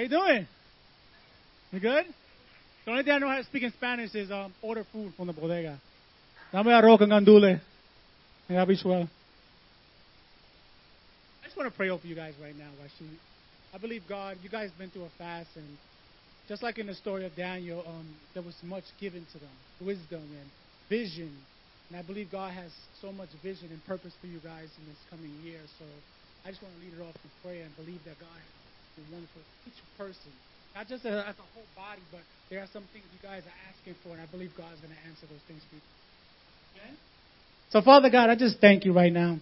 How you doing? You good? The only thing I know how to speak in Spanish is um, order food from the bodega. Dame arroz con gandule and habichuela. I just want to pray over you guys right now. I believe God, you guys have been through a fast, and just like in the story of Daniel, um, there was much given to them, wisdom and vision. And I believe God has so much vision and purpose for you guys in this coming year. So I just want to lead it off with prayer and believe that God has wonderful each person. Not just as a, as a whole body, but there are some things you guys are asking for, and I believe God is going to answer those things for you. Amen? So, Father God, I just thank you right now.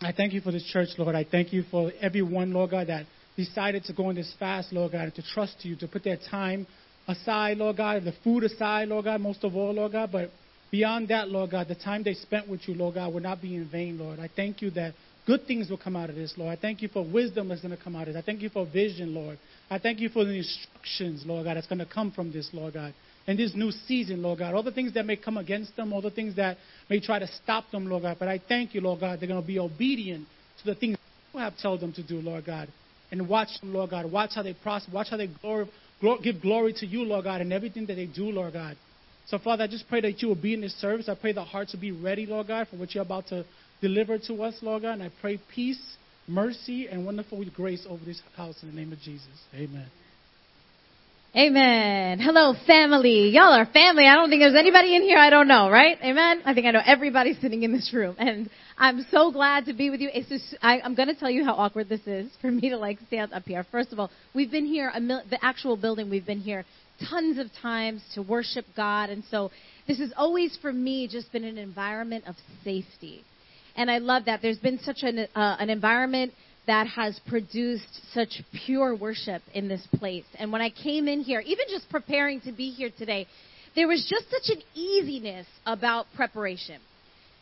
I thank you for this church, Lord. I thank you for everyone, Lord God, that decided to go on this fast, Lord God, and to trust you, to put their time aside, Lord God, the food aside, Lord God, most of all, Lord God, but beyond that, Lord God, the time they spent with you, Lord God, will not be in vain, Lord. I thank you that good things will come out of this, Lord. I thank you for wisdom that's going to come out of this. I thank you for vision, Lord. I thank you for the instructions, Lord God, that's going to come from this, Lord God. In this new season, Lord God, all the things that may come against them, all the things that may try to stop them, Lord God. But I thank you, Lord God, they're going to be obedient to the things you have told them to do, Lord God. And watch them, Lord God. Watch how they prosper. Watch how they glory, glory, give glory to you, Lord God, in everything that they do, Lord God. So, Father, I just pray that you will be in this service. I pray the hearts will be ready, Lord God, for what you're about to deliver to us, Lord God. And I pray peace, mercy, and wonderful grace over this house in the name of Jesus. Amen. Amen. Hello, family. Y'all are family. I don't think there's anybody in here I don't know, right? Amen. I think I know everybody sitting in this room, and I'm so glad to be with you. It's just, I, I'm going to tell you how awkward this is for me to like stand up here. First of all, we've been here, a mil- the actual building, we've been here tons of times to worship God, and so this has always for me just been an environment of safety, and I love that. There's been such an uh, an environment that has produced such pure worship in this place. And when I came in here, even just preparing to be here today, there was just such an easiness about preparation.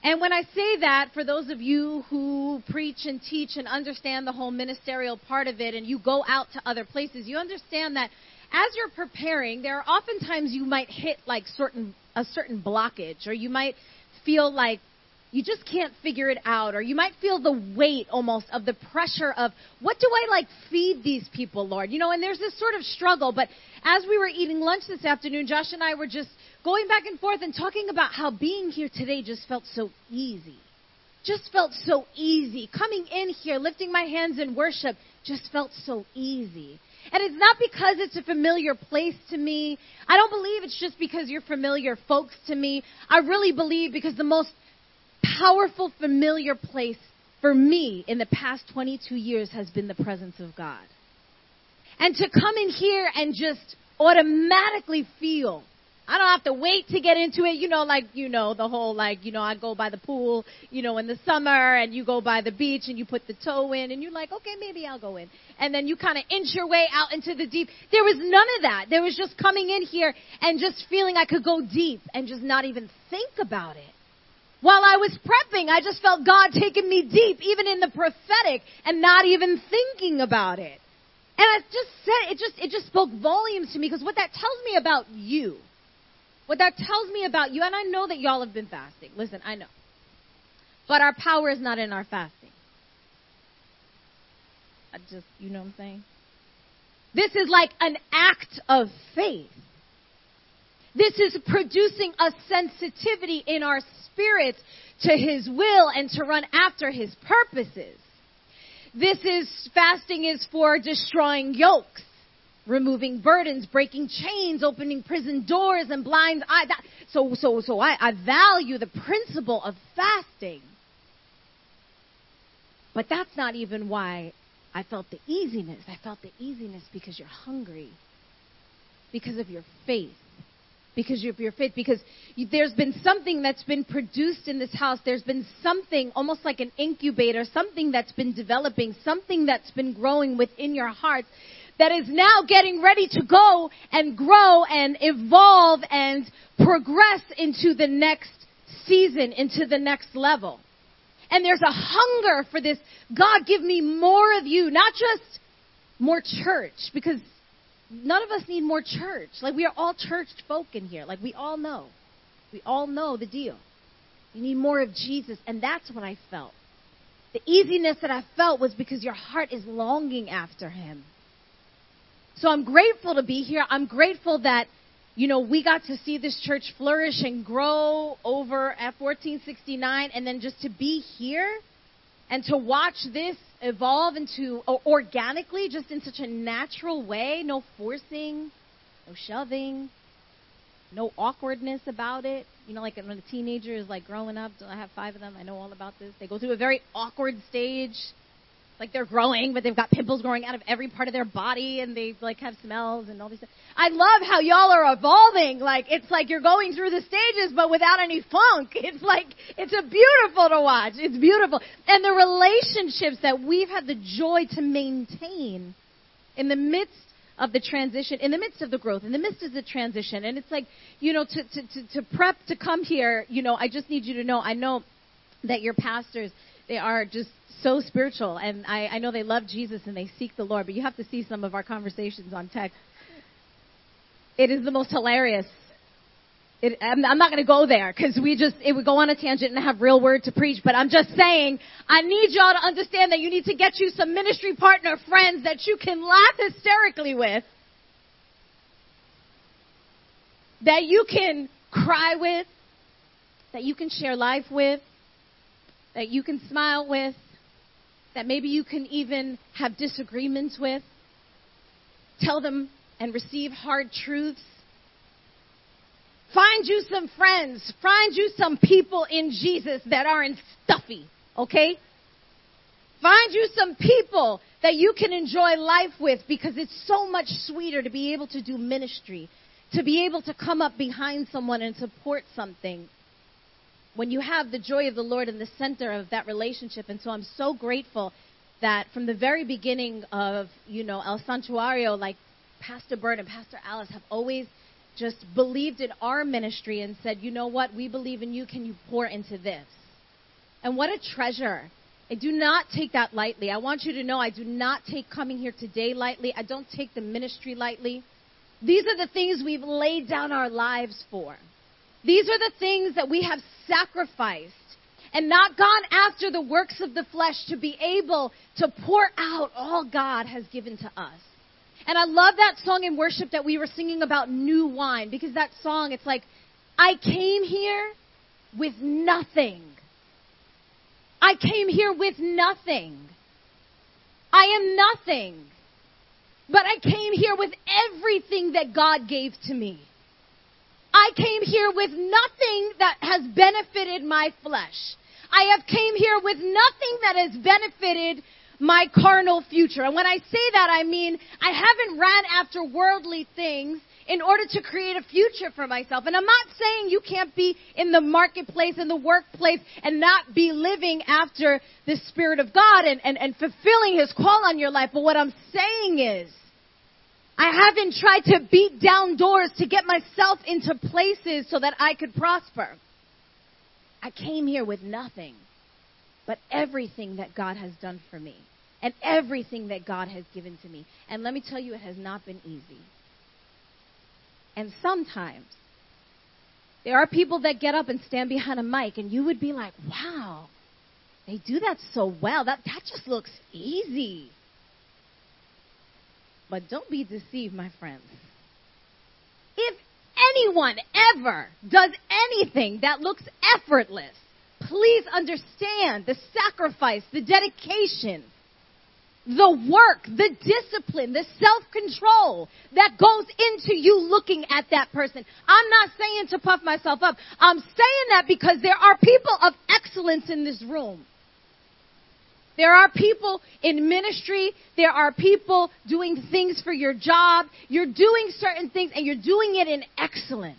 And when I say that, for those of you who preach and teach and understand the whole ministerial part of it, and you go out to other places, you understand that as you're preparing, there are oftentimes you might hit like certain a certain blockage, or you might feel like you just can't figure it out or you might feel the weight almost of the pressure of what do I like feed these people, Lord? You know, and there's this sort of struggle, but as we were eating lunch this afternoon, Josh and I were just going back and forth and talking about how being here today just felt so easy. Just felt so easy. Coming in here, lifting my hands in worship, just felt so easy. And it's not because it's a familiar place to me. I don't believe it's just because you're familiar folks to me. I really believe because the most powerful, familiar place for me in the past 22 years has been the presence of God. And to come in here and just automatically feel I don't have to wait to get into it. You know, like, you know, the whole, like, you know, I go by the pool, you know, in the summer and you go by the beach and you put the toe in and you're like, okay, maybe I'll go in. And then you kind of inch your way out into the deep. There was none of that. There was just coming in here and just feeling I could go deep and just not even think about it. While I was prepping, I just felt God taking me deep, even in the prophetic, and not even thinking about it. And I just said, it just, it just spoke volumes to me because what that tells me about you, what that tells me about you, and I know that y'all have been fasting. Listen, I know. But our power is not in our fasting. I just, you know what I'm saying? This is like an act of faith. This is producing a sensitivity in our spirits to His will and to run after His purposes. This is, fasting is for destroying yokes, removing burdens, breaking chains, opening prison doors and blind eyes. So, so, so I, I value the principle of fasting. But that's not even why I felt the easiness. I felt the easiness because you're hungry, because of your faith because of your faith. Because you, there's been something that's been produced in this house. There's been something, almost like an incubator, something that's been developing, something that's been growing within your hearts that is now getting ready to go and grow and evolve and progress into the next season, into the next level. And there's a hunger for this. God, give me more of you, not just more church, because none of us need more church. Like, we are all churched folk in here. Like, we all know. We all know the deal. You need more of Jesus. And that's what I felt. The easiness that I felt was because your heart is longing after him. So I'm grateful to be here. I'm grateful that, you know, we got to see this church flourish and grow over at 1469 and then just to be here and to watch this evolve into organically, just in such a natural way, no forcing, no shoving, no awkwardness about it. You know, like when a teenager is like growing up, I have five of them, I know all about this. They go through a very awkward stage. Like they're growing, but they've got pimples growing out of every part of their body and they like have smells and all these. I love how y'all are evolving. Like it's like you're going through the stages but without any funk. It's like it's a beautiful to watch. It's beautiful. And the relationships that we've had the joy to maintain in the midst of the transition, in the midst of the growth, in the midst of the transition. And it's like, you know, to, to, to, to prep to come here, you know, I just need you to know, I know that your pastors, they are just so spiritual. And I, I know they love Jesus and they seek the Lord, but you have to see some of our conversations on text. It is the most hilarious it, I'm, I'm, not going to go there because we just it would go on a tangent and have real word to preach. But I'm just saying I need y'all to understand that you need to get you some ministry partner friends that you can laugh hysterically with, that you can cry with, that you can share life with, that you can smile with, that maybe you can even have disagreements with. Tell them and receive hard truths Find you some friends. Find you some people in Jesus that aren't stuffy, okay? Find you some people that you can enjoy life with because it's so much sweeter to be able to do ministry, to be able to come up behind someone and support something when you have the joy of the Lord in the center of that relationship. And so I'm so grateful that from the very beginning of, you know, El Santuario, like Pastor Bert and Pastor Alice have always just believed in our ministry and said, you know what, we believe in you. Can you pour into this? And what a treasure. I do not take that lightly. I want you to know I do not take coming here today lightly. I don't take the ministry lightly. These are the things we've laid down our lives for. These are the things that we have sacrificed and not gone after the works of the flesh to be able to pour out all God has given to us. And I love that song in worship that we were singing about new wine because that song, it's like, I came here with nothing. I came here with nothing. I am nothing. But I came here with everything that God gave to me. I came here with nothing that has benefited my flesh. I have came here with nothing that has benefited my carnal future. And when I say that, I mean I haven't ran after worldly things in order to create a future for myself. And I'm not saying you can't be in the marketplace, in the workplace, and not be living after the Spirit of God and, and, and fulfilling His call on your life. But what I'm saying is, I haven't tried to beat down doors to get myself into places so that I could prosper. I came here with nothing but everything that God has done for me and everything that God has given to me. And let me tell you, it has not been easy. And sometimes there are people that get up and stand behind a mic, and you would be like, wow, they do that so well. That, that just looks easy. But don't be deceived, my friends. If anyone ever does anything that looks effortless, please understand the sacrifice, the dedication, the work, the discipline, the self control that goes into you looking at that person. I'm not saying to puff myself up. I'm saying that because there are people of excellence in this room. There are people in ministry. There are people doing things for your job. You're doing certain things and you're doing it in excellence.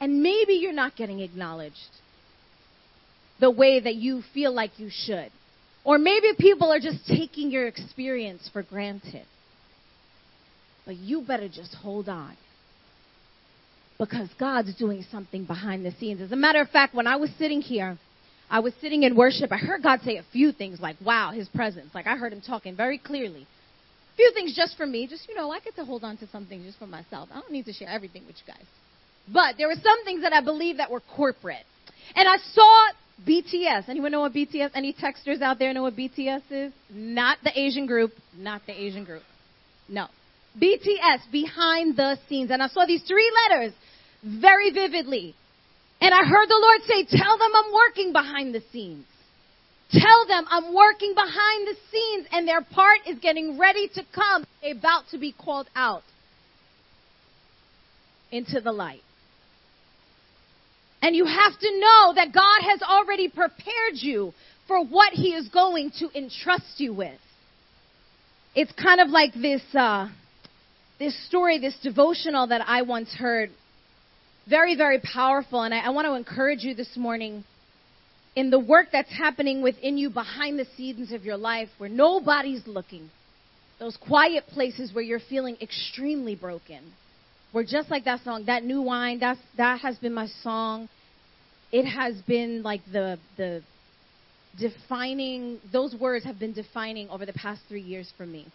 And maybe you're not getting acknowledged the way that you feel like you should. Or maybe people are just taking your experience for granted. But you better just hold on. Because God's doing something behind the scenes. As a matter of fact, when I was sitting here, I was sitting in worship, I heard God say a few things like, wow, his presence. Like I heard him talking very clearly. A few things just for me, just, you know, I get to hold on to some things just for myself. I don't need to share everything with you guys. But there were some things that I believe that were corporate. And I saw BTS. Anyone know what BTS? Any texters out there know what BTS is? Not the Asian group. Not the Asian group. No. BTS, behind the scenes. And I saw these three letters very vividly. And I heard the Lord say, Tell them I'm working behind the scenes. Tell them I'm working behind the scenes and their part is getting ready to come. They're about to be called out into the light. And you have to know that God has already prepared you for what He is going to entrust you with. It's kind of like this, uh, this story, this devotional that I once heard. Very, very powerful. And I, I want to encourage you this morning in the work that's happening within you behind the scenes of your life where nobody's looking. Those quiet places where you're feeling extremely broken. Where just like that song, that new wine, that's, that has been my song. It has been like the, the defining, those words have been defining over the past three years for me.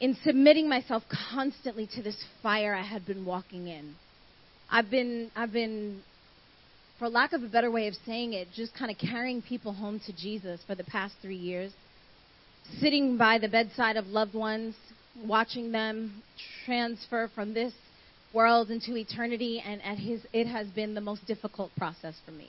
In submitting myself constantly to this fire I had been walking in. I've been, I've been, for lack of a better way of saying it, just kind of carrying people home to Jesus for the past three years. Sitting by the bedside of loved ones, watching them transfer from this world into eternity, and at his, it has been the most difficult process for me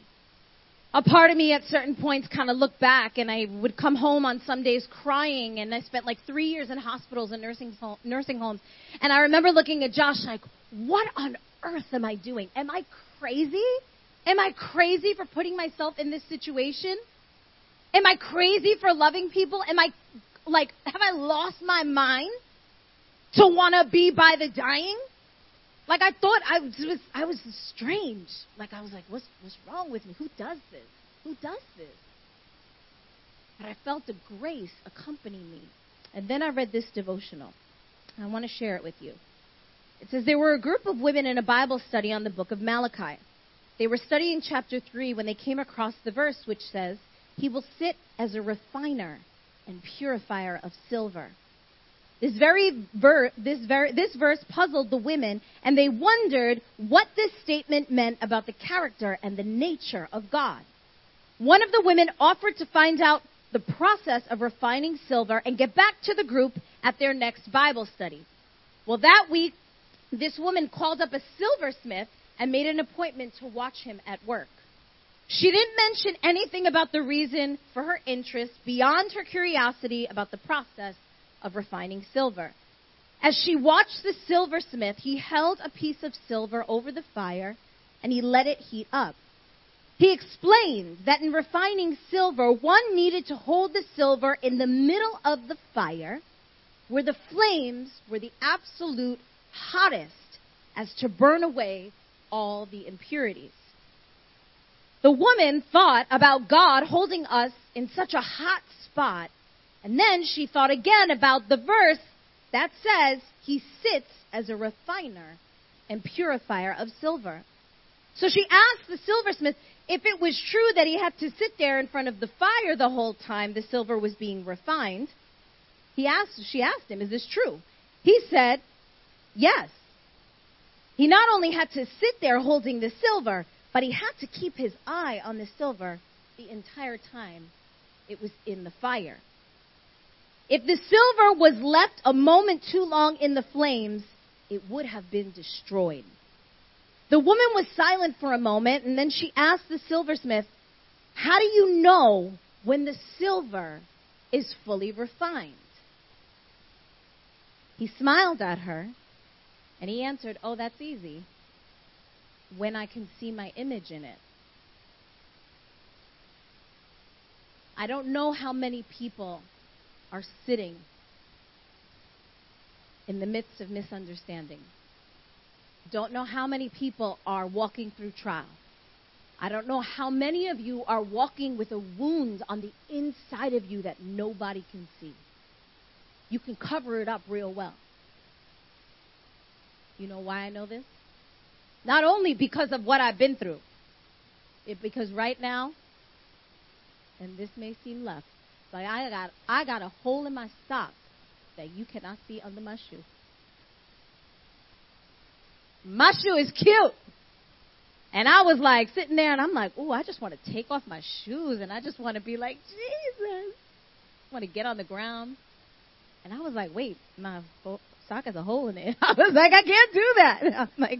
a part of me at certain points kind of looked back and I would come home on some days crying and I spent like three years in hospitals and nursing, nursing homes. And I remember looking at Josh like, what on earth am I doing? Am I crazy? Am I crazy for putting myself in this situation? Am I crazy for loving people? Am I like, have I lost my mind to want to be by the dying? Like I thought I was, I was strange. Like I was like, what's, what's wrong with me? Who does this? Who does this? But I felt the grace accompany me. And then I read this devotional. I want to share it with you. It says there were a group of women in a Bible study on the book of Malachi. They were studying chapter 3 when they came across the verse which says, He will sit as a refiner and purifier of silver. This very ver- this, ver- this verse puzzled the women, and they wondered what this statement meant about the character and the nature of God. One of the women offered to find out the process of refining silver and get back to the group at their next Bible study. Well, that week, this woman called up a silversmith and made an appointment to watch him at work. She didn't mention anything about the reason for her interest beyond her curiosity about the process of refining silver. As she watched the silversmith, he held a piece of silver over the fire and he let it heat up. He explained that in refining silver, one needed to hold the silver in the middle of the fire where the flames were the absolute hottest as to burn away all the impurities. The woman thought about God holding us in such a hot spot and then she thought again about the verse that says he sits as a refiner and purifier of silver. So she asked the silversmith if it was true that he had to sit there in front of the fire the whole time the silver was being refined. He asked, she asked him, Is this true? He said, Yes. He not only had to sit there holding the silver, but he had to keep his eye on the silver the entire time it was in the fire. If the silver was left a moment too long in the flames, it would have been destroyed. The woman was silent for a moment, and then she asked the silversmith, How do you know when the silver is fully refined? He smiled at her, and he answered, Oh, that's easy. When I can see my image in it. I don't know how many people are sitting in the midst of misunderstanding. Don't know how many people are walking through trial. I don't know how many of you are walking with a wound on the inside of you that nobody can see. You can cover it up real well. You know why I know this? Not only because of what I've been through, it, because right now, and this may seem left, like I got I got a hole in my sock that you cannot see under my shoe. My shoe is cute. And I was like sitting there and I'm like, oh, I just want to take off my shoes and I just want to be like, Jesus. I want to get on the ground And I was like, wait, my sock has a hole in it. I was like, I can't do that. I'm like,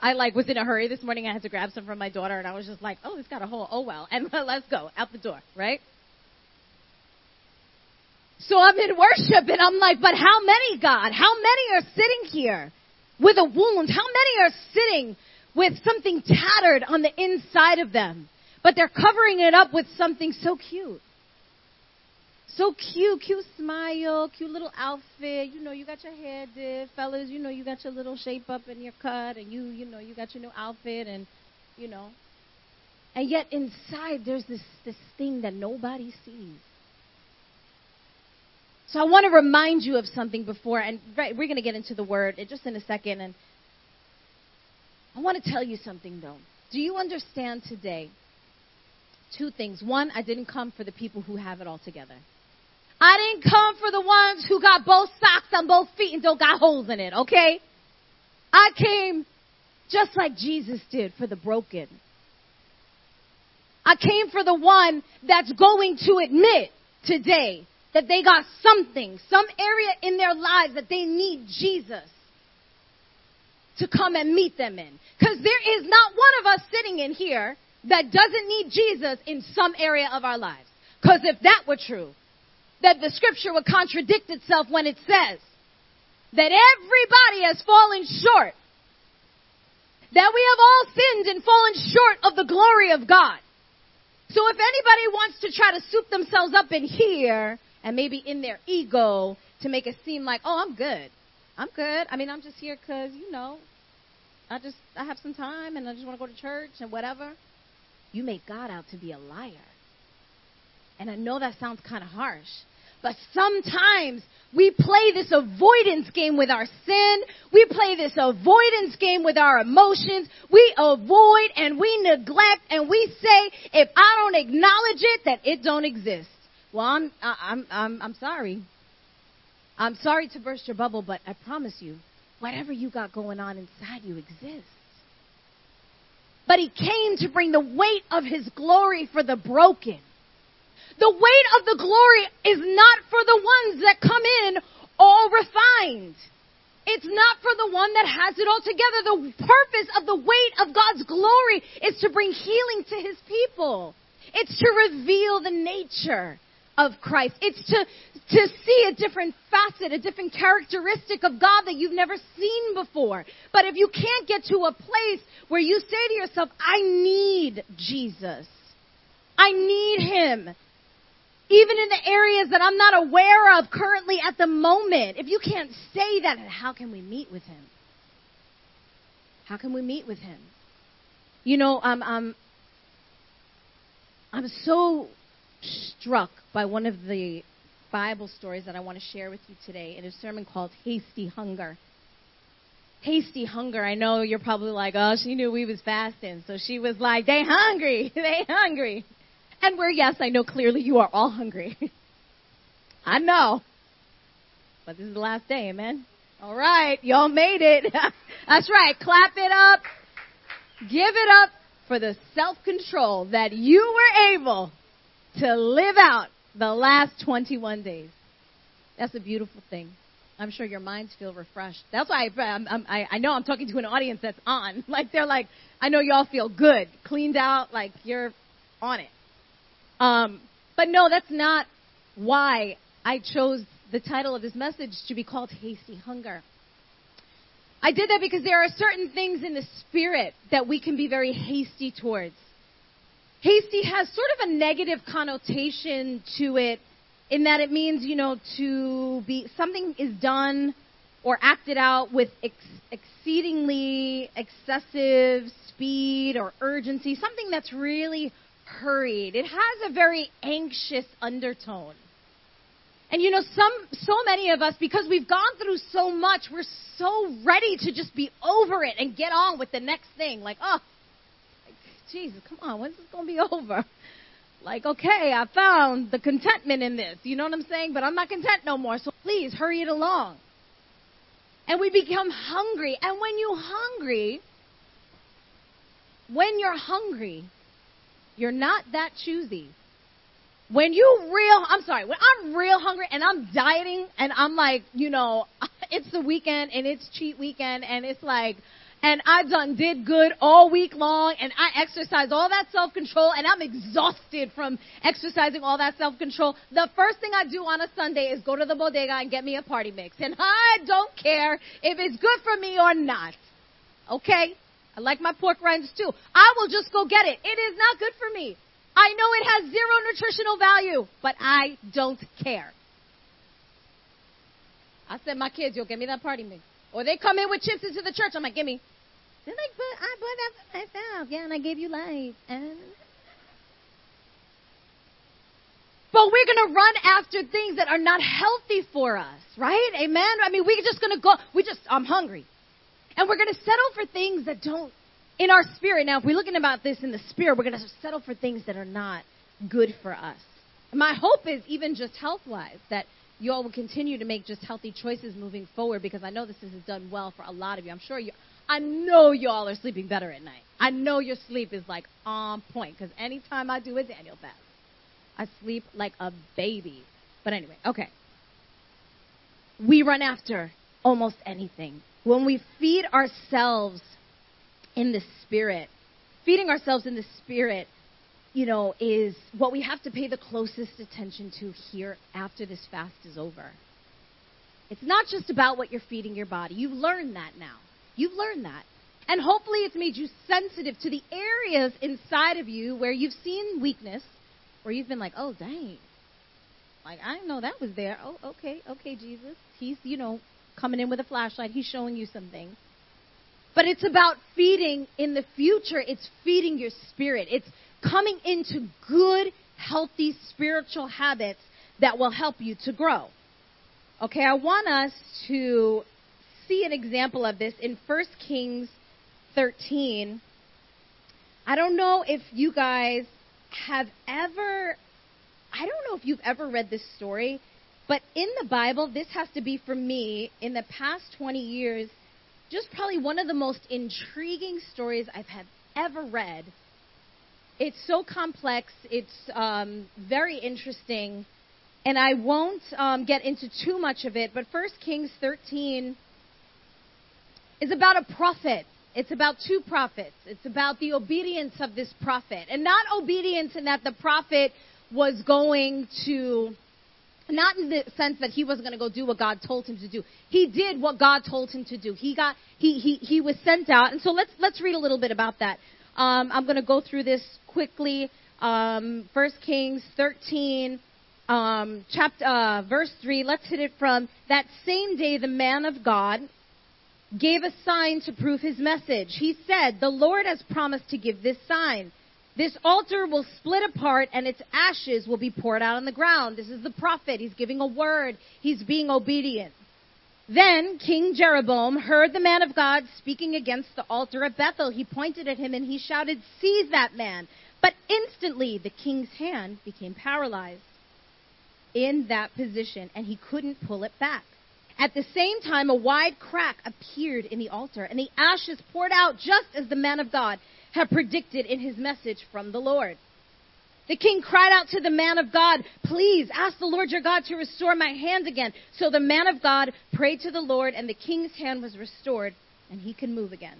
I like was in a hurry this morning. I had to grab some from my daughter, and I was just like, oh, it's got a hole. Oh well, and let's go out the door, right? So I'm in worship, and I'm like, but how many, God? How many are sitting here with a wound? How many are sitting with something tattered on the inside of them, but they're covering it up with something so cute? So cute, cute smile, cute little outfit. You know, you got your hair did, fellas. You know, you got your little shape up in your cut, and you, you know, you got your new outfit, and you know. And yet inside, there's this this thing that nobody sees. So I want to remind you of something before, and right, we're going to get into the word just in a second. And I want to tell you something though. Do you understand today? Two things. One, I didn't come for the people who have it all together. I didn't come for the ones who got both socks on both feet and don't got holes in it, okay? I came just like Jesus did for the broken. I came for the one that's going to admit today that they got something, some area in their lives that they need Jesus to come and meet them in. Because there is not one of us sitting in here that doesn't need Jesus in some area of our lives. Because if that were true, that the scripture would contradict itself when it says that everybody has fallen short. That we have all sinned and fallen short of the glory of God. So if anybody wants to try to soup themselves up in here and maybe in their ego to make it seem like, oh, I'm good. I'm good. I mean, I'm just here because, you know, I just, I have some time and I just want to go to church and whatever. You make God out to be a liar. And I know that sounds kind of harsh, but sometimes we play this avoidance game with our sin. We play this avoidance game with our emotions. We avoid and we neglect and we say, if I don't acknowledge it, that it don't exist. Well, I'm, I'm, I'm, I'm sorry. I'm sorry to burst your bubble, but I promise you, whatever you got going on inside you exists. But he came to bring the weight of his glory for the broken. The weight of the glory is not for the ones that come in all refined. It's not for the one that has it all together. The purpose of the weight of God's glory is to bring healing to his people. It's to reveal the nature of Christ. It's to, to see a different facet, a different characteristic of God that you've never seen before. But if you can't get to a place where you say to yourself, I need Jesus. I need him even in the areas that I'm not aware of currently at the moment. If you can't say that, how can we meet with Him? How can we meet with Him? You know, I'm, I'm, I'm so struck by one of the Bible stories that I want to share with you today in a sermon called Hasty Hunger. Hasty hunger. I know you're probably like, oh, she knew we was fasting, so she was like, they hungry, they hungry. And where, yes, I know clearly you are all hungry. I know. But this is the last day, amen? All right, y'all made it. That's right. Clap it up. Give it up for the self control that you were able to live out the last 21 days. That's a beautiful thing. I'm sure your minds feel refreshed. That's why I, I'm, I, I know I'm talking to an audience that's on. Like they're like, I know y'all feel good, cleaned out, like you're on it. Um, but no, that's not why I chose the title of this message to be called Hasty Hunger. I did that because there are certain things in the spirit that we can be very hasty towards. Hasty has sort of a negative connotation to it in that it means, you know, to be something is done or acted out with ex- exceedingly excessive speed or urgency, something that's really hurried. It has a very anxious undertone. And you know, some, so many of us, because we've gone through so much, we're so ready to just be over it and get on with the next thing. Like, oh, like, Jesus, come on, when's this going to be over? Like, okay, I found the contentment in this. You know what I'm saying? But I'm not content no more, so please hurry it along. And we become hungry. And when you're hungry, when you're hungry, you're not that choosy. when you real, I'm sorry, when I'm real hungry and I'm dieting and I'm like, you know, it's the weekend and it's cheat weekend and it's like, and I done did good all week long and I exercised all that self control and I'm exhausted from exercising all that self control. The first thing I do on a Sunday is go to the bodega and get me a party mix. And I don't care if it's good for me or not. Okay? I like my pork rinds too. I will just go get it. It is not good for me. I know it has zero nutritional value, but I don't care. I said, my kids, you'll give me that party mix. Or they come in with chips into the church. I'm like, give me. They're like, but I bought that for myself. Yeah, and I gave you life. And... But we're going to run after things that are not healthy for us, right? Amen? I mean, we're just going to go, we just, I'm hungry. And we're going to settle for things that don't, in our spirit. Now, if we're looking about this in the spirit, we're going to settle for things that are not good for us. My hope is, even just health wise, that you all will continue to make just healthy choices moving forward because I know this has done well for a lot of you. I'm sure you, I know y'all are sleeping better at night. I know your sleep is like on point because anytime I do a Daniel fast, I sleep like a baby. But anyway, okay. We run after almost anything when we feed ourselves in the Spirit, feeding ourselves in the Spirit, you know, is what we have to pay the closest attention to here after this fast is over. It's not just about what you're feeding your body. You've learned that now. You've learned that. And hopefully it's made you sensitive to the areas inside of you where you've seen weakness, where you've been like, oh, dang. Like, I didn't know that was there. Oh, okay, okay, Jesus. He's, you know, coming in with a flashlight. He's showing you something. But it's about feeding in the future. It's feeding your spirit. It's coming into good, healthy spiritual habits that will help you to grow. Okay, I want us to see an example of this in 1 Kings 13. I don't know if you guys have ever, I don't know if you've ever read this story, but in the Bible, this has to be for me, in the past 20 years, just probably one of the most intriguing stories I've had ever read. It's so complex, it's um, very interesting, and I won't um, get into too much of it, but 1 Kings 13 is about a prophet. It's about two prophets. It's about the obedience of this prophet. And not obedience in that the prophet was going to not in the sense that he wasn't going to go do what God told him to do. He did what God told him to do. He got he he he was sent out. And so let's let's read a little bit about that. Um, I'm going to go through this quickly. Um, 1 Kings 13, um, chapter uh, verse 3. Let's hit it from that same day. The man of God gave a sign to prove his message. He said, "The Lord has promised to give this sign." This altar will split apart and its ashes will be poured out on the ground. This is the prophet. He's giving a word. He's being obedient. Then King Jeroboam heard the man of God speaking against the altar at Bethel. He pointed at him and he shouted, Seize that man. But instantly the king's hand became paralyzed in that position and he couldn't pull it back. At the same time, a wide crack appeared in the altar and the ashes poured out just as the man of God had predicted in his message from the Lord. The king cried out to the man of God, Please ask the Lord your God to restore my hand again. So the man of God prayed to the Lord, and the king's hand was restored, and he could move again.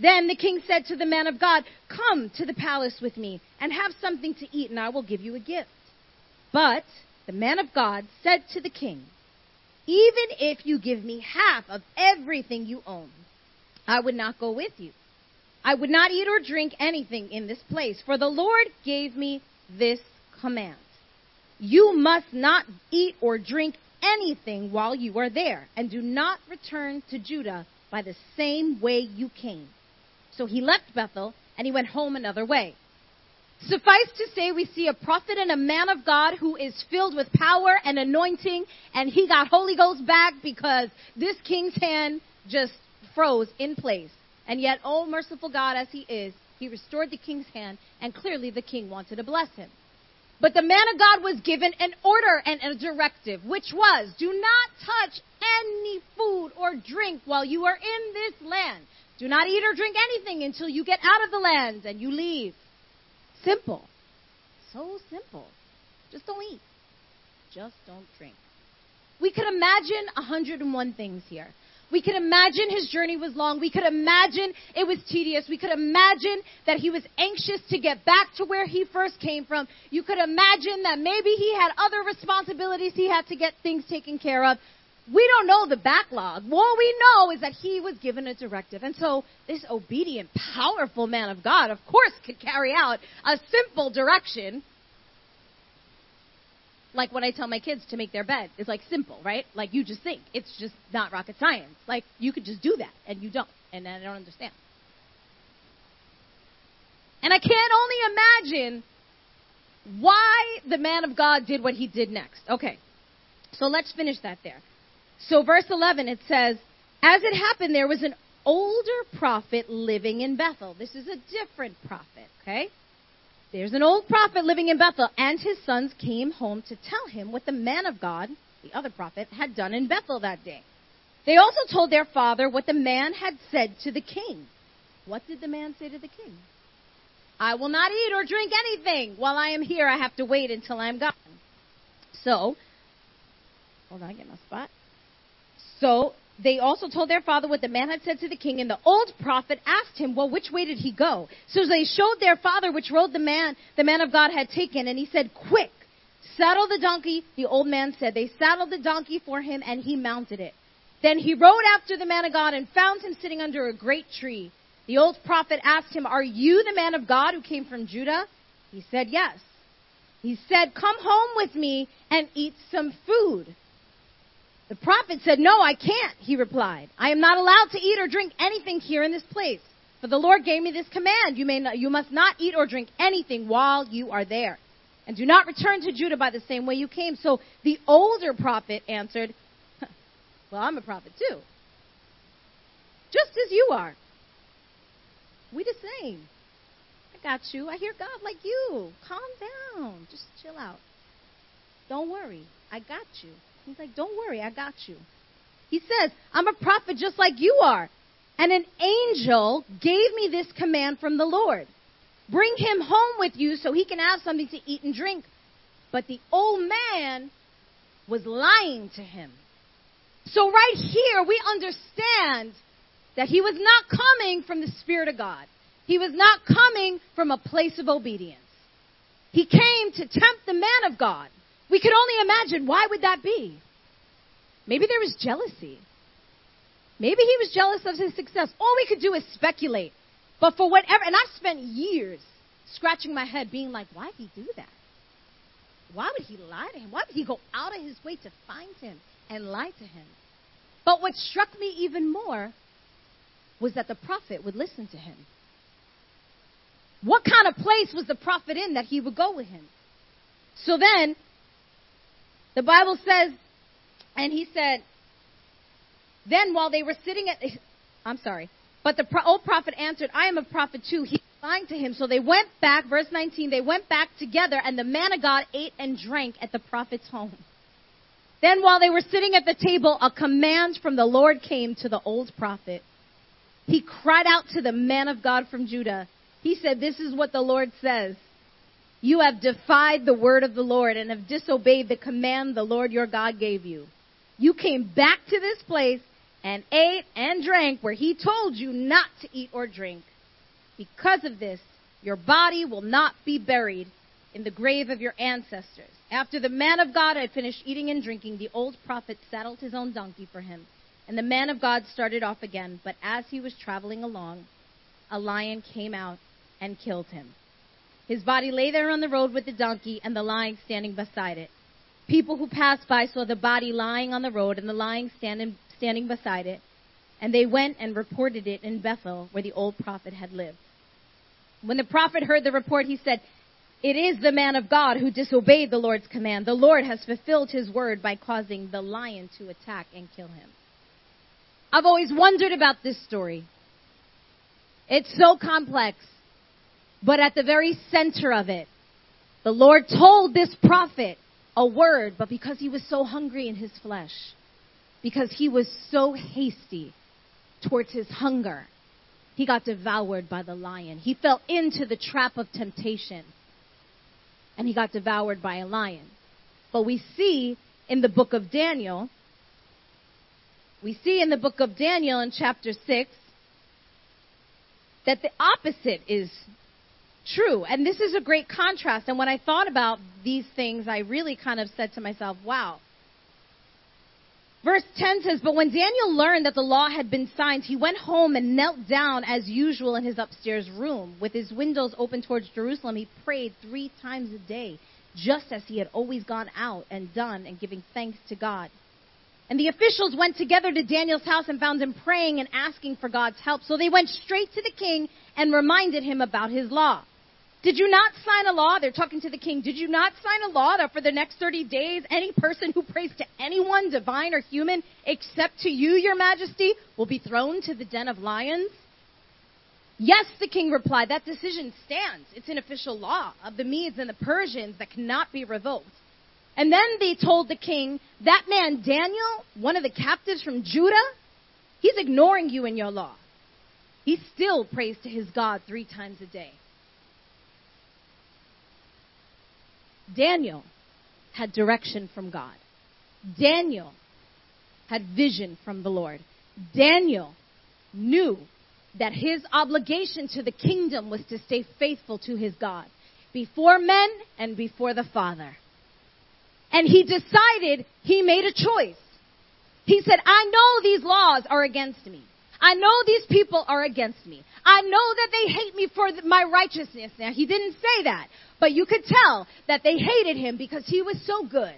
Then the king said to the man of God, Come to the palace with me, and have something to eat, and I will give you a gift. But the man of God said to the king, Even if you give me half of everything you own, I would not go with you. I would not eat or drink anything in this place, for the Lord gave me this command. You must not eat or drink anything while you are there, and do not return to Judah by the same way you came. So he left Bethel, and he went home another way. Suffice to say, we see a prophet and a man of God who is filled with power and anointing, and he got Holy Ghost back because this king's hand just froze in place. And yet, oh merciful God as he is, he restored the king's hand, and clearly the king wanted to bless him. But the man of God was given an order and a directive, which was do not touch any food or drink while you are in this land. Do not eat or drink anything until you get out of the land and you leave. Simple. So simple. Just don't eat. Just don't drink. We could imagine 101 things here. We could imagine his journey was long. We could imagine it was tedious. We could imagine that he was anxious to get back to where he first came from. You could imagine that maybe he had other responsibilities he had to get things taken care of. We don't know the backlog. What we know is that he was given a directive. And so this obedient, powerful man of God, of course, could carry out a simple direction like when I tell my kids to make their bed. It's like simple, right? Like you just think. It's just not rocket science. Like you could just do that and you don't. And I don't understand. And I can't only imagine why the man of God did what he did next. Okay. So let's finish that there. So verse 11 it says, as it happened there was an older prophet living in Bethel. This is a different prophet, okay? There's an old prophet living in Bethel, and his sons came home to tell him what the man of God, the other prophet, had done in Bethel that day. They also told their father what the man had said to the king. What did the man say to the king? I will not eat or drink anything. While I am here, I have to wait until I'm gone. So, hold on, I get my spot. So they also told their father what the man had said to the king, and the old prophet asked him, Well, which way did he go? So they showed their father which road the man, the man of God had taken, and he said, Quick, saddle the donkey. The old man said, They saddled the donkey for him, and he mounted it. Then he rode after the man of God and found him sitting under a great tree. The old prophet asked him, Are you the man of God who came from Judah? He said, Yes. He said, Come home with me and eat some food. The prophet said, No, I can't, he replied. I am not allowed to eat or drink anything here in this place. For the Lord gave me this command you, may not, you must not eat or drink anything while you are there. And do not return to Judah by the same way you came. So the older prophet answered, Well, I'm a prophet too. Just as you are. We the same. I got you. I hear God like you. Calm down. Just chill out. Don't worry. I got you. He's like, Don't worry, I got you. He says, I'm a prophet just like you are. And an angel gave me this command from the Lord Bring him home with you so he can have something to eat and drink. But the old man was lying to him. So, right here, we understand that he was not coming from the Spirit of God. He was not coming from a place of obedience. He came to tempt the man of God. We could only imagine why would that be? Maybe there was jealousy. Maybe he was jealous of his success. All we could do is speculate. But for whatever, and I've spent years scratching my head being like, why did he do that? Why would he lie to him? Why would he go out of his way to find him and lie to him? But what struck me even more was that the prophet would listen to him. What kind of place was the prophet in that he would go with him? So then, the Bible says, and he said, then while they were sitting at, I'm sorry, but the old prophet answered, I am a prophet too. He lying to him. So they went back, verse 19, they went back together, and the man of God ate and drank at the prophet's home. Then while they were sitting at the table, a command from the Lord came to the old prophet. He cried out to the man of God from Judah. He said, This is what the Lord says. You have defied the word of the Lord and have disobeyed the command the Lord your God gave you. You came back to this place and ate and drank where he told you not to eat or drink. Because of this, your body will not be buried in the grave of your ancestors. After the man of God had finished eating and drinking, the old prophet saddled his own donkey for him. And the man of God started off again. But as he was traveling along, a lion came out and killed him. His body lay there on the road with the donkey and the lion standing beside it. People who passed by saw the body lying on the road and the lion standing, standing beside it, and they went and reported it in Bethel, where the old prophet had lived. When the prophet heard the report, he said, It is the man of God who disobeyed the Lord's command. The Lord has fulfilled his word by causing the lion to attack and kill him. I've always wondered about this story. It's so complex. But at the very center of it, the Lord told this prophet a word, but because he was so hungry in his flesh, because he was so hasty towards his hunger, he got devoured by the lion. He fell into the trap of temptation. and he got devoured by a lion. But we see in the book of Daniel, we see in the book of Daniel in chapter 6 that the opposite is true. And this is a great contrast. And when I thought about these things, I really kind of said to myself, wow. Verse 10 says, But when Daniel learned that the law had been signed, he went home and knelt down as usual in his upstairs room. With his windows open towards Jerusalem, he prayed three times a day, just as he had always gone out and done and giving thanks to God. And the officials went together to Daniel's house and found him praying and asking for God's help. So they went straight to the king and reminded him about his law. Did you not sign a law? They're talking to the king. Did you not sign a law that for the next 30 days, any person who prays to anyone, divine or human, except to you, your majesty, will be thrown to the den of lions? Yes, the king replied, that decision stands. It's an official law of the Medes and the Persians that cannot be revoked. And then they told the king, that man Daniel, one of the captives from Judah, he's ignoring you and your law. He still prays to his God three times a day. Daniel had direction from God. Daniel had vision from the Lord. Daniel knew that his obligation to the kingdom was to stay faithful to his God before men and before the Father. And he decided he made a choice. He said, I know these laws are against me. I know these people are against me. I know that they hate me for my righteousness. Now, he didn't say that, but you could tell that they hated him because he was so good.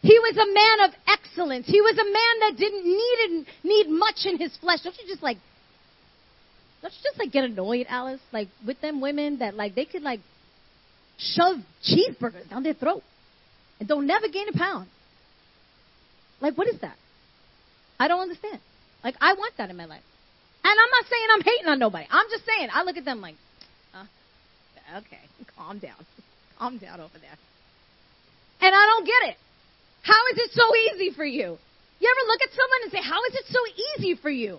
He was a man of excellence. He was a man that didn't need need much in his flesh. Don't you just like don't you just like get annoyed, Alice? Like with them women that like they could like shove cheeseburgers down their throat and don't never gain a pound. Like what is that? I don't understand. Like I want that in my life. And I'm not saying I'm hating on nobody. I'm just saying I look at them like, uh, okay, calm down, calm down over there. And I don't get it. How is it so easy for you? You ever look at someone and say, "How is it so easy for you?"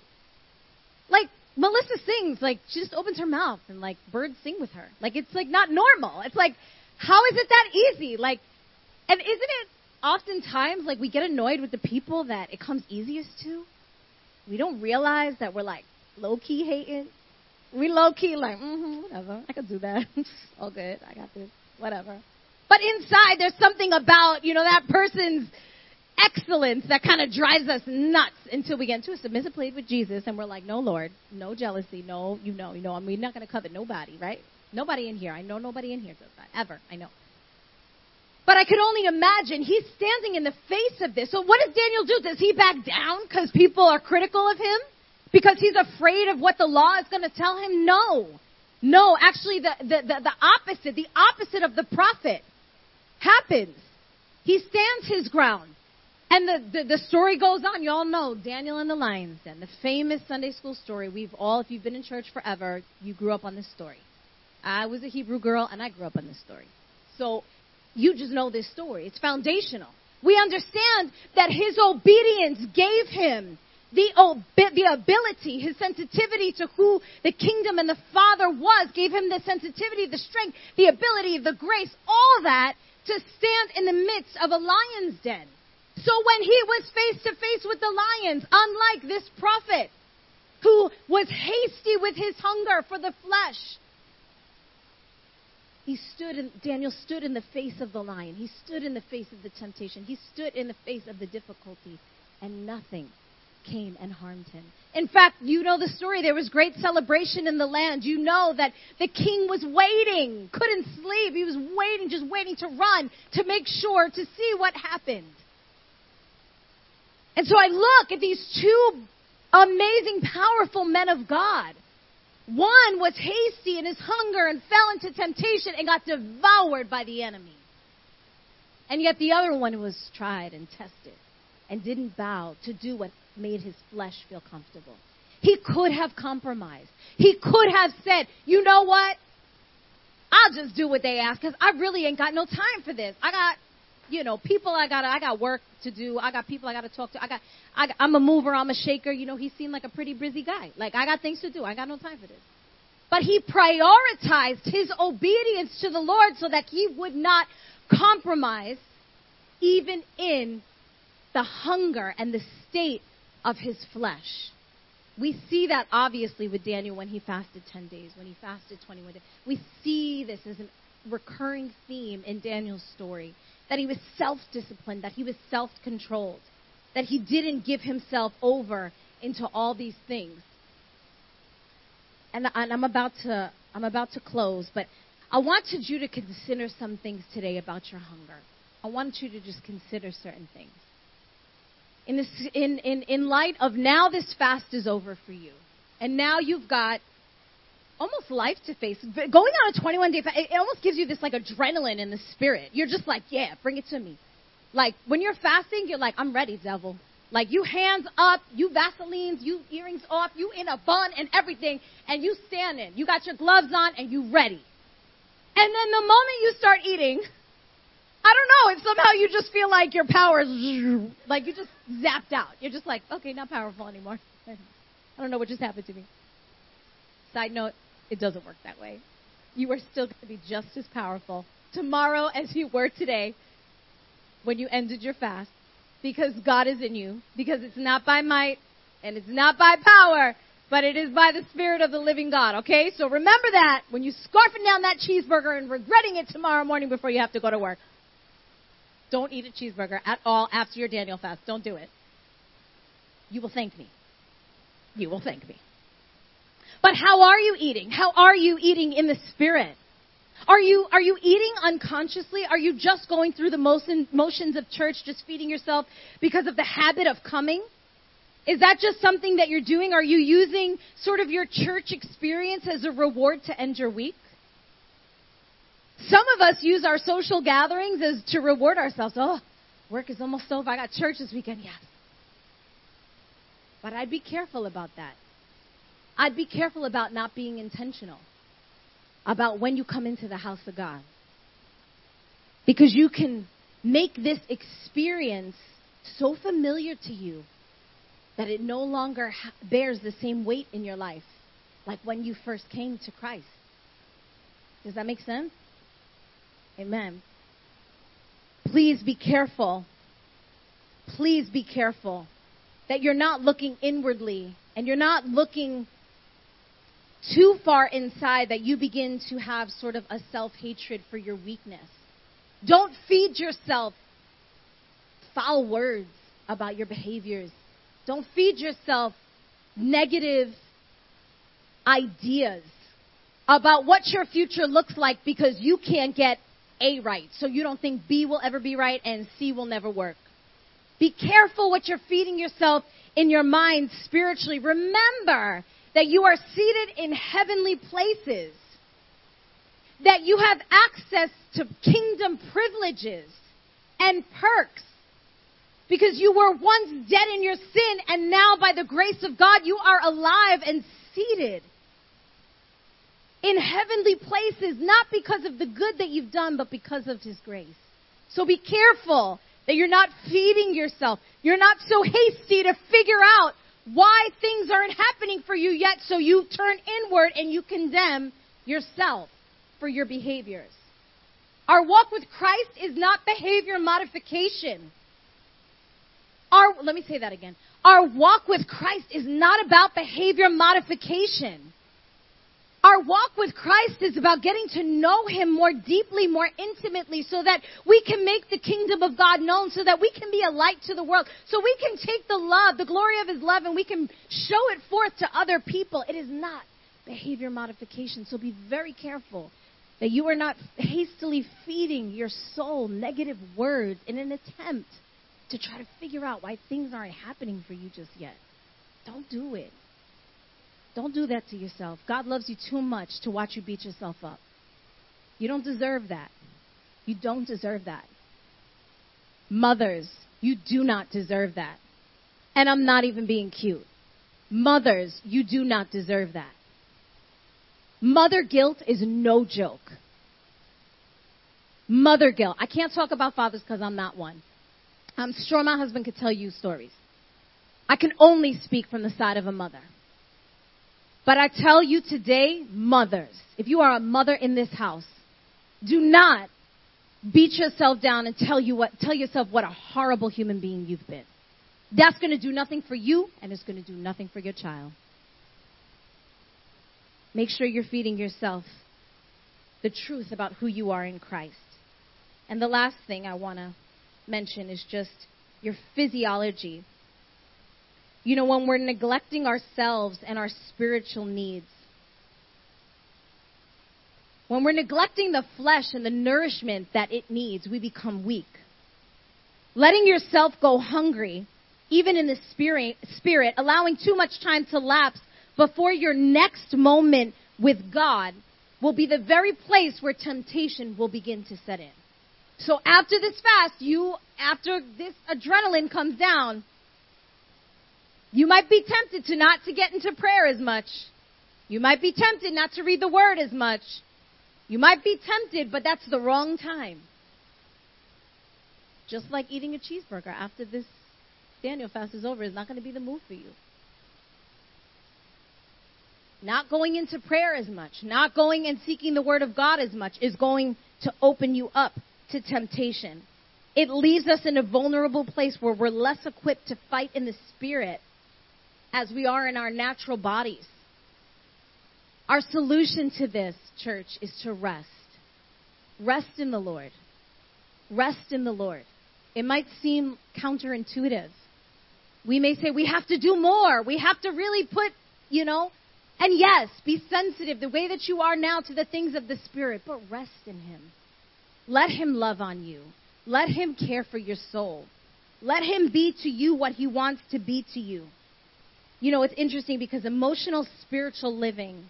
Like Melissa sings, like she just opens her mouth and like birds sing with her. Like it's like not normal. It's like, how is it that easy? Like, and isn't it oftentimes like we get annoyed with the people that it comes easiest to? We don't realize that we're like low key hating. We low key like, mm-hmm, whatever. I could do that. All good. I got this. Whatever. But inside, there's something about, you know, that person's excellence that kind of drives us nuts until we get into a submissive place with Jesus and we're like, no, Lord, no jealousy, no, you know, you know, I mean, not going to covet nobody, right? Nobody in here. I know nobody in here does that, ever. I know. But I could only imagine he's standing in the face of this. So what does Daniel do? Does he back down because people are critical of him? Because he's afraid of what the law is going to tell him? No. No, actually the, the, the, the opposite, the opposite of the prophet happens. He stands his ground. And the, the, the, story goes on. You all know Daniel and the lion's den, the famous Sunday school story. We've all, if you've been in church forever, you grew up on this story. I was a Hebrew girl and I grew up on this story. So you just know this story. It's foundational. We understand that his obedience gave him the, the ability, his sensitivity to who the kingdom and the Father was, gave him the sensitivity, the strength, the ability, the grace, all that to stand in the midst of a lion's den. So when he was face to face with the lions, unlike this prophet who was hasty with his hunger for the flesh, he stood in, Daniel stood in the face of the lion. He stood in the face of the temptation. He stood in the face of the difficulty, and nothing came and harmed him. In fact, you know the story. There was great celebration in the land. You know that the king was waiting, couldn't sleep. He was waiting, just waiting to run to make sure to see what happened. And so I look at these two amazing, powerful men of God. One was hasty in his hunger and fell into temptation and got devoured by the enemy. And yet the other one was tried and tested and didn't bow to do what made his flesh feel comfortable. He could have compromised. He could have said, you know what? I'll just do what they ask because I really ain't got no time for this. I got, you know, people I got, I got work to do. I got people I got to talk to. I got, I, I'm a mover. I'm a shaker. You know, he seemed like a pretty busy guy. Like I got things to do. I got no time for this. but he prioritized his obedience to the Lord so that he would not compromise even in the hunger and the state of his flesh. We see that obviously with Daniel when he fasted 10 days, when he fasted 21 days. We see this as a recurring theme in Daniel's story that he was self disciplined, that he was self controlled, that he didn't give himself over into all these things. And, and I'm about to I'm about to close, but I wanted you to consider some things today about your hunger. I want you to just consider certain things. In, this, in, in, in light of now this fast is over for you, and now you've got almost life to face. Going on a 21 day fast, it almost gives you this like adrenaline in the spirit. You're just like, yeah, bring it to me. Like when you're fasting, you're like, I'm ready, devil. Like you hands up, you Vaselines, you earrings off, you in a bun and everything, and you standing. You got your gloves on and you ready. And then the moment you start eating, I don't know if somehow you just feel like your power is like you just zapped out. You're just like, okay, not powerful anymore. I don't know what just happened to me. Side note, it doesn't work that way. You are still going to be just as powerful tomorrow as you were today when you ended your fast because God is in you, because it's not by might and it's not by power, but it is by the Spirit of the living God, okay? So remember that when you're scarfing down that cheeseburger and regretting it tomorrow morning before you have to go to work. Don't eat a cheeseburger at all after your Daniel fast. Don't do it. You will thank me. You will thank me. But how are you eating? How are you eating in the Spirit? Are you, are you eating unconsciously? Are you just going through the motion, motions of church, just feeding yourself because of the habit of coming? Is that just something that you're doing? Are you using sort of your church experience as a reward to end your week? Some of us use our social gatherings as to reward ourselves. Oh, work is almost over. I got church this weekend. Yes. But I'd be careful about that. I'd be careful about not being intentional about when you come into the house of God. Because you can make this experience so familiar to you that it no longer bears the same weight in your life like when you first came to Christ. Does that make sense? Amen. Please be careful. Please be careful that you're not looking inwardly and you're not looking too far inside that you begin to have sort of a self hatred for your weakness. Don't feed yourself foul words about your behaviors. Don't feed yourself negative ideas about what your future looks like because you can't get A right. So you don't think B will ever be right and C will never work. Be careful what you're feeding yourself in your mind spiritually. Remember that you are seated in heavenly places, that you have access to kingdom privileges and perks. Because you were once dead in your sin, and now by the grace of God, you are alive and seated in heavenly places, not because of the good that you've done, but because of His grace. So be careful that you're not feeding yourself. You're not so hasty to figure out why things aren't happening for you yet, so you turn inward and you condemn yourself for your behaviors. Our walk with Christ is not behavior modification. Our, let me say that again. Our walk with Christ is not about behavior modification. Our walk with Christ is about getting to know Him more deeply, more intimately, so that we can make the kingdom of God known, so that we can be a light to the world, so we can take the love, the glory of His love, and we can show it forth to other people. It is not behavior modification, so be very careful that you are not hastily feeding your soul negative words in an attempt to try to figure out why things aren't happening for you just yet. Don't do it. Don't do that to yourself. God loves you too much to watch you beat yourself up. You don't deserve that. You don't deserve that. Mothers, you do not deserve that. And I'm not even being cute. Mothers, you do not deserve that. Mother guilt is no joke. Mother guilt. I can't talk about fathers because I'm not one. I'm sure my husband could tell you stories. I can only speak from the side of a mother. But I tell you today, mothers, if you are a mother in this house, do not beat yourself down and tell you what tell yourself what a horrible human being you've been. That's going to do nothing for you and it's going to do nothing for your child. Make sure you're feeding yourself the truth about who you are in Christ. And the last thing I want to mention is just your physiology. You know, when we're neglecting ourselves and our spiritual needs, when we're neglecting the flesh and the nourishment that it needs, we become weak. Letting yourself go hungry, even in the spirit, spirit, allowing too much time to lapse before your next moment with God will be the very place where temptation will begin to set in. So after this fast, you, after this adrenaline comes down, you might be tempted to not to get into prayer as much. You might be tempted not to read the word as much. You might be tempted, but that's the wrong time. Just like eating a cheeseburger after this Daniel fast is over is not going to be the move for you. Not going into prayer as much, not going and seeking the word of God as much is going to open you up to temptation. It leaves us in a vulnerable place where we're less equipped to fight in the spirit as we are in our natural bodies. Our solution to this, church, is to rest. Rest in the Lord. Rest in the Lord. It might seem counterintuitive. We may say we have to do more. We have to really put, you know, and yes, be sensitive the way that you are now to the things of the Spirit, but rest in Him. Let Him love on you. Let Him care for your soul. Let Him be to you what He wants to be to you. You know, it's interesting because emotional spiritual living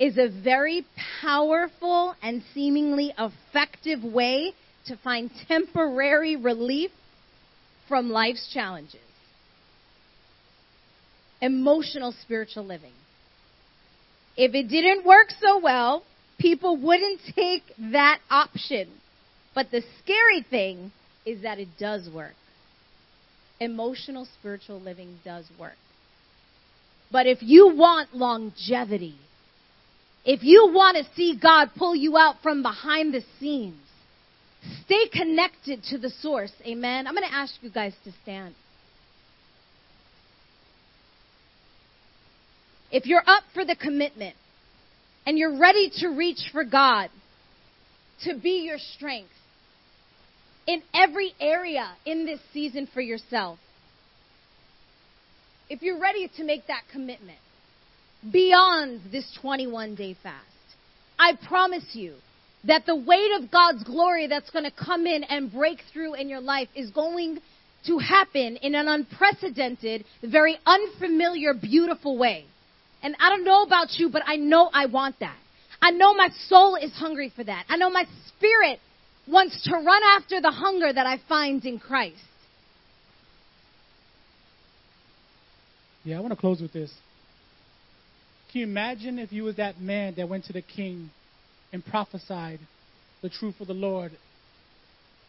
is a very powerful and seemingly effective way to find temporary relief from life's challenges. Emotional spiritual living. If it didn't work so well, people wouldn't take that option. But the scary thing is that it does work. Emotional spiritual living does work. But if you want longevity, if you want to see God pull you out from behind the scenes, stay connected to the source. Amen. I'm going to ask you guys to stand. If you're up for the commitment and you're ready to reach for God to be your strength in every area in this season for yourself, if you're ready to make that commitment beyond this 21 day fast, I promise you that the weight of God's glory that's going to come in and break through in your life is going to happen in an unprecedented, very unfamiliar, beautiful way. And I don't know about you, but I know I want that. I know my soul is hungry for that. I know my spirit wants to run after the hunger that I find in Christ. Yeah, I want to close with this. Can you imagine if you was that man that went to the king and prophesied the truth of the Lord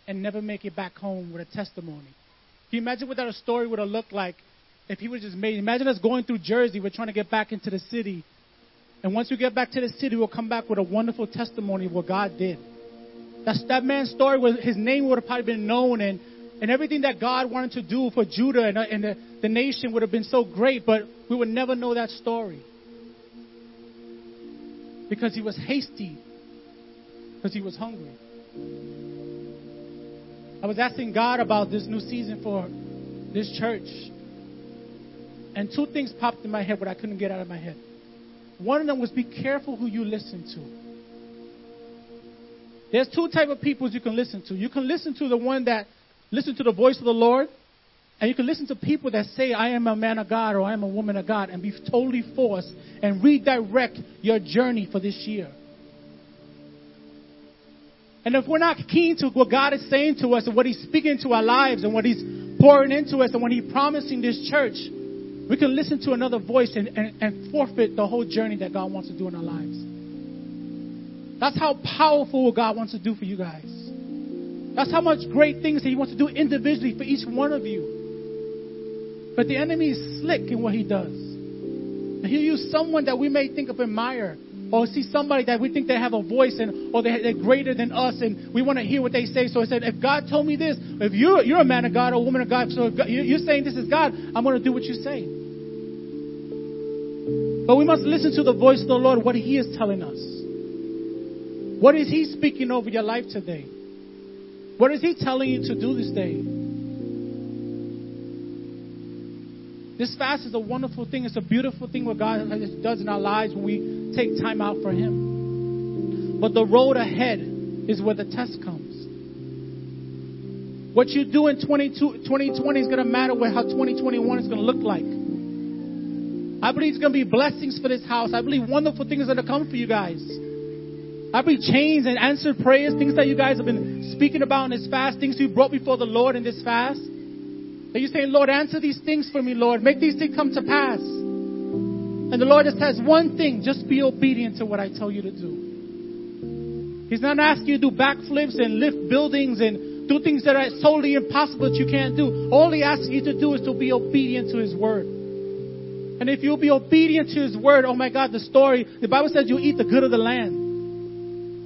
and never make it back home with a testimony? Can you imagine what that story would have looked like if he was just made. Imagine us going through Jersey. We're trying to get back into the city. And once we get back to the city, we'll come back with a wonderful testimony of what God did. That's, that man's story was his name would have probably been known and, and everything that God wanted to do for Judah and, uh, and the, the nation would have been so great, but we would never know that story. Because he was hasty. Because he was hungry. I was asking God about this new season for this church. And two things popped in my head, but I couldn't get out of my head. One of them was be careful who you listen to. There's two type of people you can listen to. You can listen to the one that listen to the voice of the Lord, and you can listen to people that say, I am a man of God or I am a woman of God, and be totally forced and redirect your journey for this year. And if we're not keen to what God is saying to us and what He's speaking to our lives and what He's pouring into us and what He's promising this church, we can listen to another voice and, and, and forfeit the whole journey that God wants to do in our lives. That's how powerful God wants to do for you guys. That's how much great things that He wants to do individually for each one of you. But the enemy is slick in what he does. And He'll use someone that we may think of admire, or see somebody that we think they have a voice and or they're, greater than us, and we want to hear what they say. So I said, if God told me this, if you're you're a man of God or a woman of God, so if you're saying this is God, I'm going to do what you say. But we must listen to the voice of the Lord, what He is telling us. What is He speaking over your life today? What is He telling you to do this day? This fast is a wonderful thing. It's a beautiful thing what God does in our lives when we take time out for Him. But the road ahead is where the test comes. What you do in 2020 is going to matter with how 2021 is going to look like. I believe it's going to be blessings for this house. I believe wonderful things are going to come for you guys. I believe chains and answered prayers, things that you guys have been speaking about in this fast, things you brought before the Lord in this fast. That you're saying, Lord, answer these things for me, Lord. Make these things come to pass. And the Lord just says one thing just be obedient to what I tell you to do. He's not asking you to do backflips and lift buildings and do things that are totally impossible that you can't do. All He asks you to do is to be obedient to His word. And if you'll be obedient to His word, oh my God, the story, the Bible says you eat the good of the land.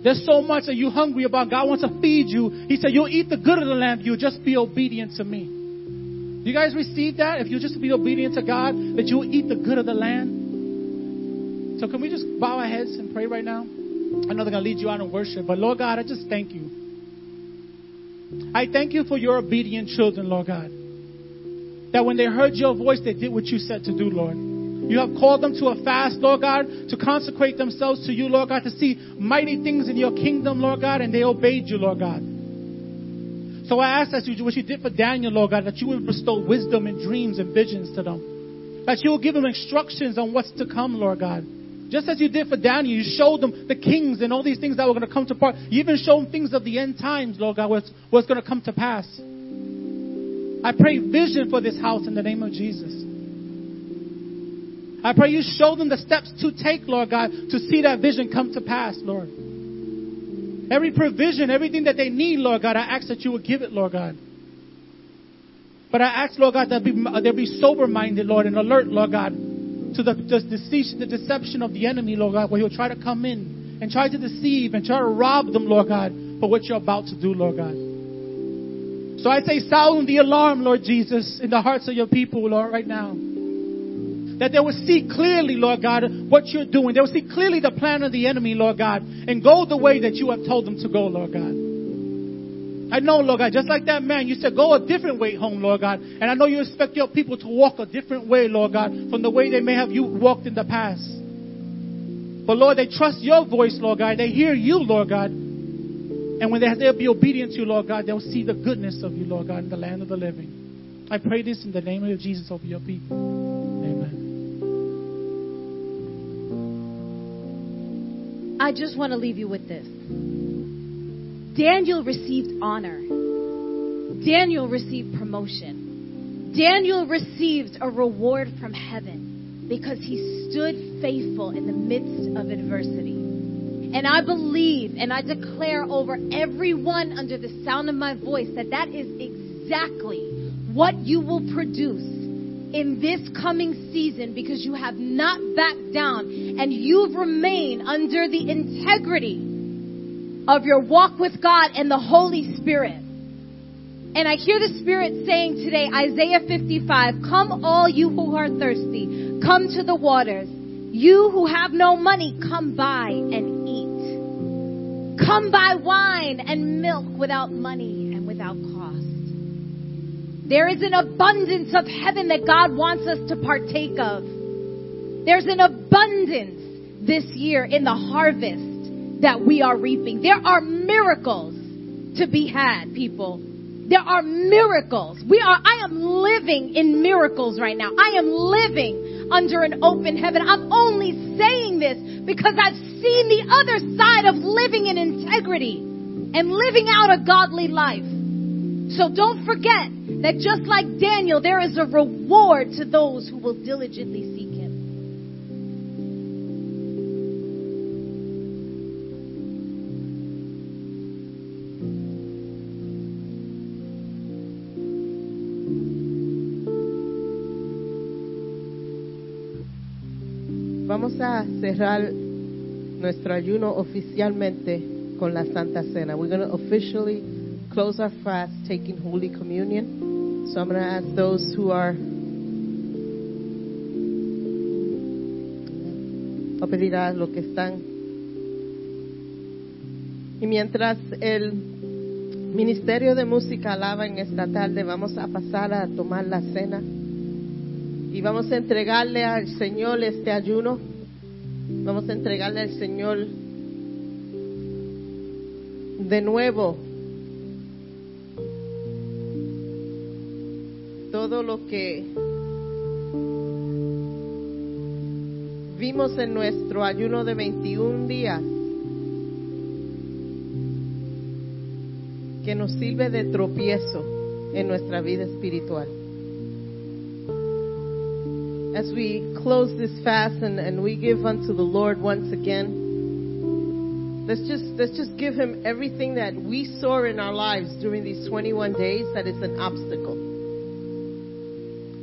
There's so much that you're hungry about. God wants to feed you. He said, You'll eat the good of the land. You just be obedient to me. You guys receive that? If you just be obedient to God, that you will eat the good of the land. So can we just bow our heads and pray right now? I know they're going to lead you out in worship, but Lord God, I just thank you. I thank you for your obedient children, Lord God. That when they heard your voice, they did what you said to do, Lord. You have called them to a fast, Lord God, to consecrate themselves to you, Lord God, to see mighty things in your kingdom, Lord God, and they obeyed you, Lord God. So I ask that you, do what you did for Daniel, Lord God, that you will bestow wisdom and dreams and visions to them. That you will give them instructions on what's to come, Lord God. Just as you did for Daniel, you showed them the kings and all these things that were going to come to pass. You even showed them things of the end times, Lord God, what's, what's going to come to pass. I pray vision for this house in the name of Jesus. I pray you show them the steps to take, Lord God, to see that vision come to pass, Lord. Every provision, everything that they need, Lord God, I ask that you would give it, Lord God. But I ask, Lord God, that be, uh, they'll be sober minded, Lord, and alert, Lord God, to the, the, the deception of the enemy, Lord God, where he'll try to come in and try to deceive and try to rob them, Lord God, for what you're about to do, Lord God. So I say, sound the alarm, Lord Jesus, in the hearts of your people, Lord, right now that they will see clearly, Lord God, what you're doing. They will see clearly the plan of the enemy, Lord God, and go the way that you have told them to go, Lord God. I know, Lord God, just like that man, you said go a different way home, Lord God. And I know you expect your people to walk a different way, Lord God, from the way they may have you walked in the past. But Lord, they trust your voice, Lord God. They hear you, Lord God. And when they, they'll be obedient to you, Lord God, they'll see the goodness of you, Lord God, in the land of the living. I pray this in the name of Jesus over your people. I just want to leave you with this. Daniel received honor. Daniel received promotion. Daniel received a reward from heaven because he stood faithful in the midst of adversity. And I believe and I declare over everyone under the sound of my voice that that is exactly what you will produce in this coming season because you have not backed down and you've remained under the integrity of your walk with God and the Holy Spirit. And I hear the Spirit saying today, Isaiah 55, come all you who are thirsty, come to the waters. You who have no money, come buy and eat. Come buy wine and milk without money and without cost. There is an abundance of heaven that God wants us to partake of. There's an abundance this year in the harvest that we are reaping. There are miracles to be had, people. There are miracles. We are, I am living in miracles right now. I am living under an open heaven. I'm only saying this because I've seen the other side of living in integrity and living out a godly life. So don't forget that just like Daniel, there is a reward to those who will diligently seek him. vamos a cerrar nuestro ayuno oficialmente con la Santa Cena. We're going to officially close our fast taking Holy Communion. So I'm going to ask those who are a pedir a los que están. Y mientras el Ministerio de Música alaba en esta tarde, vamos a pasar a tomar la cena y vamos a entregarle al Señor este ayuno. Vamos a entregarle al Señor de nuevo todo lo que vimos en nuestro ayuno de 21 días que nos sirve de tropiezo en nuestra vida espiritual. As we close this fast and, and we give unto the Lord once again, let's just let's just give him everything that we saw in our lives during these 21 days that is an obstacle.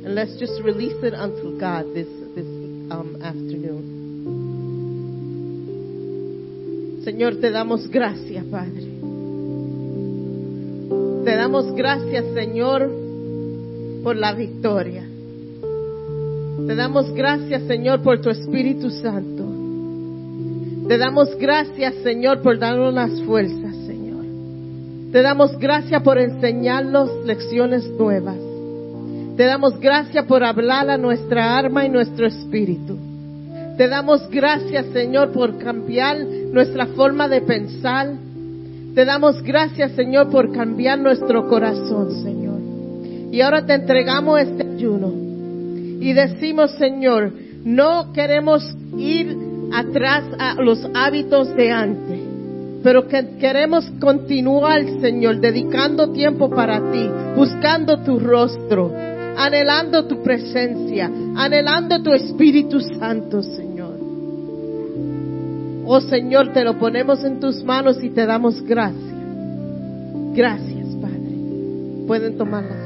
And let's just release it unto God this this um, afternoon. Señor, te damos gracias, Padre. Te damos gracias, Señor, por la victoria. Te damos gracias, Señor, por tu Espíritu Santo. Te damos gracias, Señor, por darnos las fuerzas, Señor. Te damos gracias por enseñarnos lecciones nuevas. Te damos gracias por hablar a nuestra alma y nuestro espíritu. Te damos gracias, Señor, por cambiar nuestra forma de pensar. Te damos gracias, Señor, por cambiar nuestro corazón, Señor. Y ahora te entregamos este ayuno. Y decimos, Señor, no queremos ir atrás a los hábitos de antes, pero que queremos continuar, Señor, dedicando tiempo para ti, buscando tu rostro, anhelando tu presencia, anhelando tu Espíritu Santo, Señor. Oh Señor, te lo ponemos en tus manos y te damos gracias. Gracias, Padre. Pueden tomar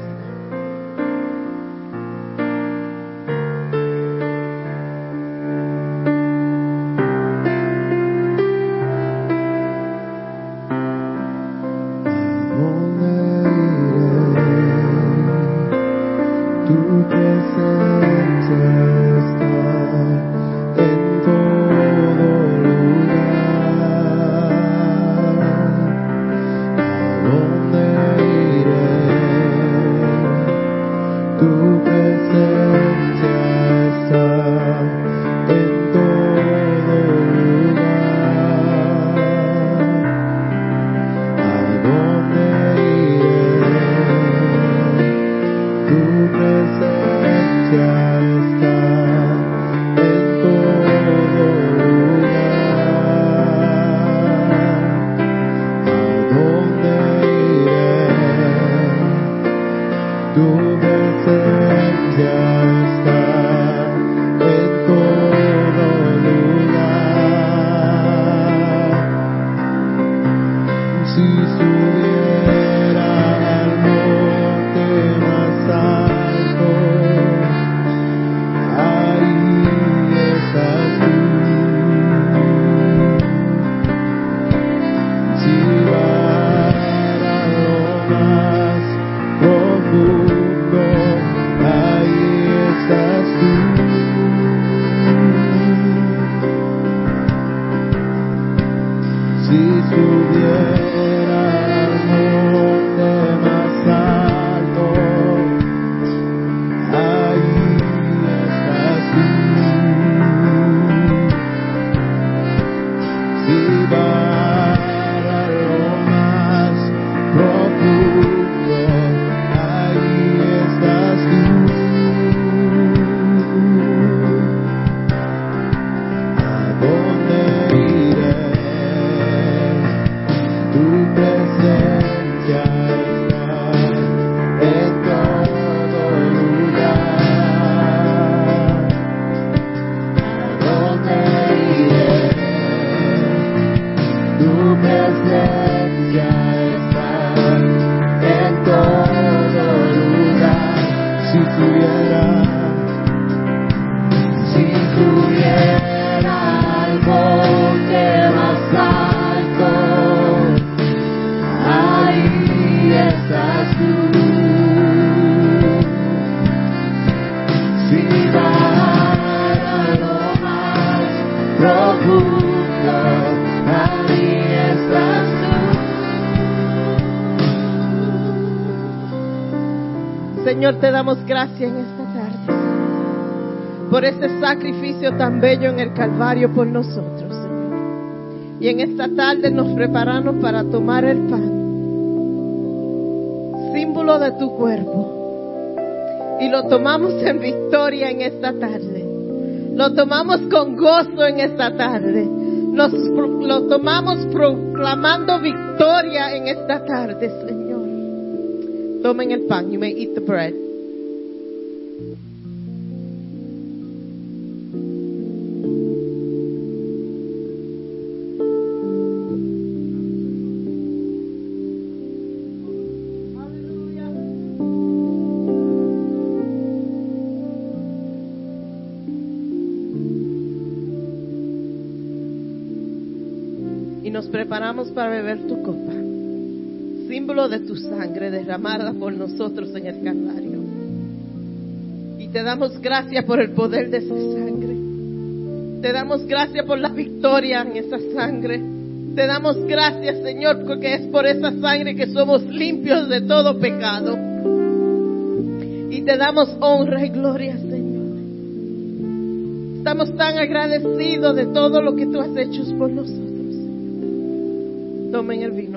damos gracias en esta tarde por ese sacrificio tan bello en el Calvario por nosotros, Señor. Y en esta tarde nos preparamos para tomar el pan, símbolo de tu cuerpo. Y lo tomamos en victoria en esta tarde. Lo tomamos con gozo en esta tarde. Nos, lo tomamos proclamando victoria en esta tarde, Señor. Tomen el pan. You may eat the bread. Para beber tu copa, símbolo de tu sangre derramada por nosotros en el Calvario. Y te damos gracias por el poder de esa sangre. Te damos gracias por la victoria en esa sangre. Te damos gracias, Señor, porque es por esa sangre que somos limpios de todo pecado. Y te damos honra y gloria, Señor. Estamos tan agradecidos de todo lo que tú has hecho por nosotros. Tomen el vino.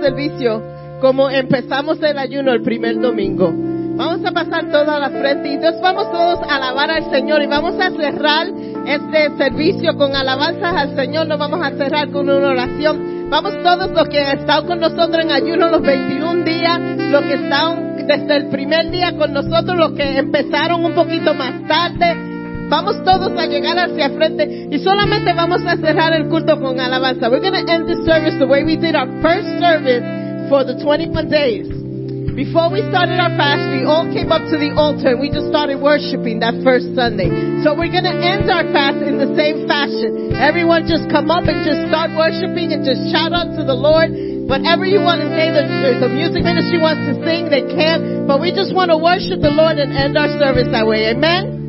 Servicio como empezamos el ayuno el primer domingo. Vamos a pasar todo a la frente y entonces vamos todos a alabar al Señor y vamos a cerrar este servicio con alabanzas al Señor. Lo vamos a cerrar con una oración. Vamos todos los que han estado con nosotros en ayuno los 21 días, los que están desde el primer día con nosotros, los que empezaron un poquito más tarde. Vamos todos a llegar hacia frente y solamente vamos a cerrar el culto con alabanza. We're going to end the service the way we did our first service for the 21 days. Before we started our fast, we all came up to the altar and we just started worshiping that first Sunday. So we're going to end our fast in the same fashion. Everyone just come up and just start worshiping and just shout out to the Lord. Whatever you want to say, the, the music ministry wants to sing, they can. But we just want to worship the Lord and end our service that way. Amen?